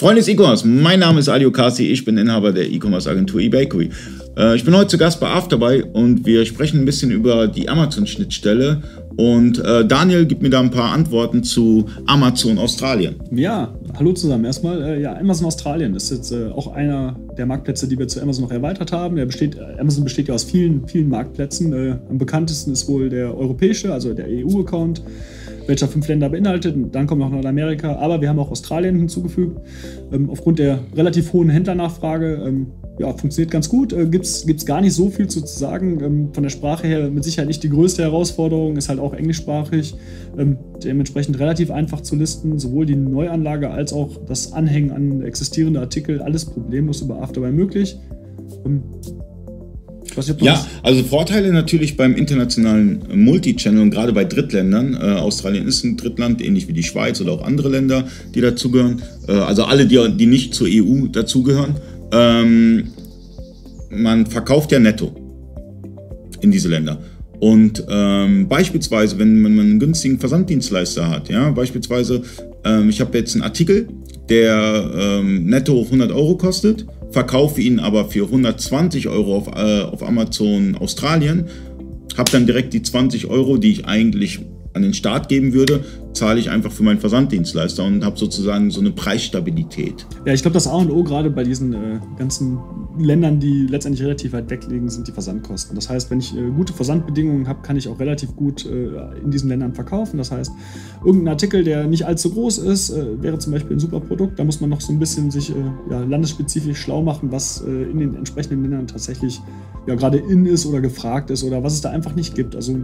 Freunde des E-Commerce, mein Name ist Ali Kasi, ich bin Inhaber der E-Commerce-Agentur eBakery. Äh, ich bin heute zu Gast bei Afterbuy und wir sprechen ein bisschen über die Amazon-Schnittstelle und äh, Daniel gibt mir da ein paar Antworten zu Amazon Australien. Ja, hallo zusammen. Erstmal, äh, ja, Amazon Australien ist jetzt äh, auch einer der Marktplätze, die wir zu Amazon noch erweitert haben. Besteht, äh, Amazon besteht ja aus vielen, vielen Marktplätzen. Äh, am bekanntesten ist wohl der europäische, also der EU-Account welcher fünf Länder beinhaltet. dann kommt noch Nordamerika, aber wir haben auch Australien hinzugefügt. Ähm, aufgrund der relativ hohen Händlernachfrage ähm, ja, funktioniert ganz gut. Äh, Gibt es gar nicht so viel zu sagen. Ähm, von der Sprache her mit Sicherheit nicht die größte Herausforderung, ist halt auch englischsprachig. Ähm, dementsprechend relativ einfach zu listen. Sowohl die Neuanlage als auch das Anhängen an existierende Artikel, alles problemlos über Afterbuy möglich. Ja, also Vorteile natürlich beim internationalen Multichannel und gerade bei Drittländern. Äh, Australien ist ein Drittland, ähnlich wie die Schweiz oder auch andere Länder, die dazugehören. Äh, also alle, die, die nicht zur EU dazugehören. Ähm, man verkauft ja netto in diese Länder. Und ähm, beispielsweise, wenn man einen günstigen Versanddienstleister hat, ja, beispielsweise, ähm, ich habe jetzt einen Artikel, der ähm, netto 100 Euro kostet verkaufe ihn aber für 120 Euro auf, äh, auf Amazon Australien, habe dann direkt die 20 Euro, die ich eigentlich an den Start geben würde, zahle ich einfach für meinen Versanddienstleister und habe sozusagen so eine Preisstabilität. Ja, ich glaube, das A und O gerade bei diesen äh, ganzen Ländern, die letztendlich relativ weit weg liegen, sind die Versandkosten. Das heißt, wenn ich äh, gute Versandbedingungen habe, kann ich auch relativ gut äh, in diesen Ländern verkaufen. Das heißt, irgendein Artikel, der nicht allzu groß ist, äh, wäre zum Beispiel ein super Produkt. Da muss man noch so ein bisschen sich äh, ja, landesspezifisch schlau machen, was äh, in den entsprechenden Ländern tatsächlich ja, gerade in ist oder gefragt ist oder was es da einfach nicht gibt. Also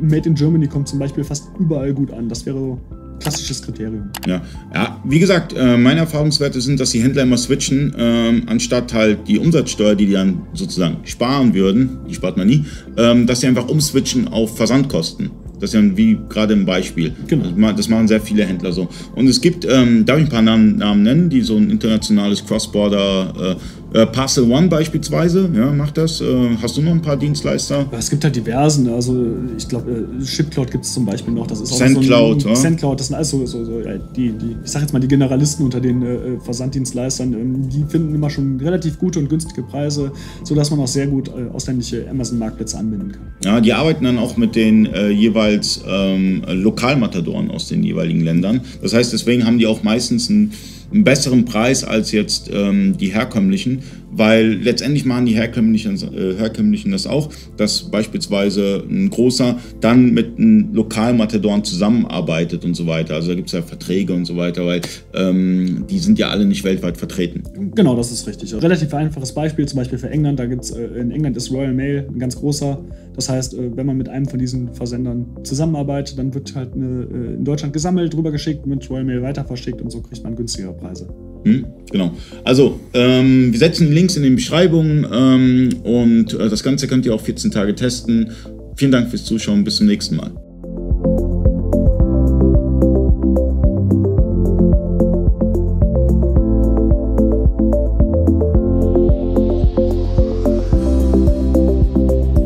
Made in Germany kommt zum Beispiel fast überall gut an. Das wäre klassisches Kriterium. Ja, ja wie gesagt, äh, meine Erfahrungswerte sind, dass die Händler immer switchen, ähm, anstatt halt die Umsatzsteuer, die die dann sozusagen sparen würden, die spart man nie, ähm, dass sie einfach umswitchen auf Versandkosten. Das ist ja wie gerade im Beispiel. Genau. Das machen sehr viele Händler so. Und es gibt, ähm, darf ich ein paar Namen, Namen nennen, die so ein internationales Cross-Border äh, äh, Parcel One beispielsweise, ja, macht das. Äh, hast du noch ein paar Dienstleister? Es gibt halt diversen. Also ich glaube, äh, ShipCloud gibt es zum Beispiel noch. Das ist auch SendCloud, so ein, ja. SendCloud, das sind also so, so ja, die, die, ich sag jetzt mal die Generalisten unter den äh, Versanddienstleistern. Ähm, die finden immer schon relativ gute und günstige Preise, sodass man auch sehr gut äh, ausländische Amazon-Marktplätze anbinden kann. Ja, die arbeiten dann auch mit den äh, jeweils ähm, Lokalmatadoren aus den jeweiligen Ländern. Das heißt, deswegen haben die auch meistens ein einen besseren Preis als jetzt ähm, die herkömmlichen, weil letztendlich machen die herkömmlichen, äh, herkömmlichen das auch, dass beispielsweise ein großer dann mit einem Lokalmatadoren zusammenarbeitet und so weiter. Also da gibt es ja Verträge und so weiter, weil ähm, die sind ja alle nicht weltweit vertreten. Genau, das ist richtig. Relativ einfaches Beispiel, zum Beispiel für England, da gibt's, äh, in England ist Royal Mail ein ganz großer. Das heißt, äh, wenn man mit einem von diesen Versendern zusammenarbeitet, dann wird halt eine, äh, in Deutschland gesammelt, drüber geschickt, mit Royal Mail weiter verschickt und so kriegt man günstigere Preise. Hm, genau. Also, ähm, wir setzen Links in den Beschreibungen ähm, und äh, das Ganze könnt ihr auch 14 Tage testen. Vielen Dank fürs Zuschauen. Bis zum nächsten Mal.